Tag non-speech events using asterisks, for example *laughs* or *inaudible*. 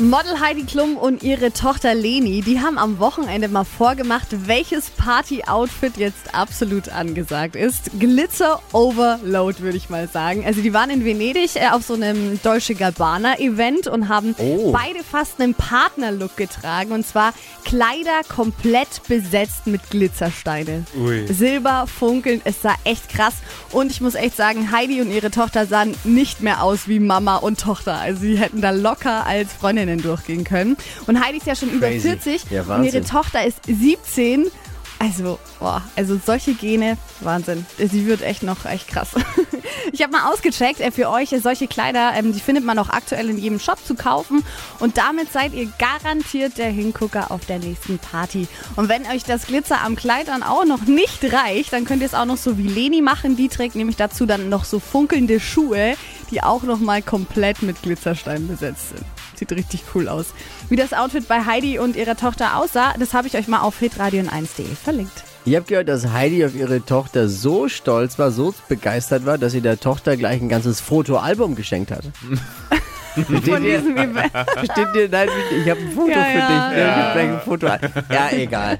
Model Heidi Klum und ihre Tochter Leni, die haben am Wochenende mal vorgemacht, welches Party-Outfit jetzt absolut angesagt ist. Glitzer Overload, würde ich mal sagen. Also die waren in Venedig äh, auf so einem Deutsche Gabbana-Event und haben Oh. beide fast einen Partnerlook getragen. Und zwar Kleider komplett besetzt mit Glitzersteine. Silber, funkeln, es sah echt krass. Und ich muss echt sagen, Heidi und ihre Tochter sahen nicht mehr aus wie Mama und Tochter. Also sie hätten da locker als Freundinnen durchgehen können. Und Heidi ist ja schon über Crazy. 40 Ja, und ihre. Tochter ist 17. Also, boah, also solche Gene, Wahnsinn. Sie wird echt noch echt krass. *laughs* Ich habe mal ausgecheckt, äh, für euch äh, solche Kleider, ähm, die findet man auch aktuell in jedem Shop zu kaufen. Und damit seid ihr garantiert der Hingucker auf der nächsten Party. Und wenn euch das Glitzer am Kleid dann auch noch nicht reicht, dann könnt ihr es auch noch so wie Leni machen. Die trägt nämlich dazu dann noch so funkelnde Schuhe, die auch noch mal komplett mit Glitzersteinen besetzt sind. Sieht richtig cool aus. Wie das Outfit bei Heidi und ihrer Tochter aussah, das habe ich euch mal auf hitradion1.de verlinkt. Ich habe gehört, dass Heidi auf ihre Tochter so stolz war, so begeistert war, dass sie der Tochter gleich ein ganzes Fotoalbum geschenkt hat. *laughs* Von diesem Event. *laughs* Steht dir, nein, ich habe ein Foto Ja, für ja. dich. Ja. Ich hab gleich ein Foto. Ja, egal.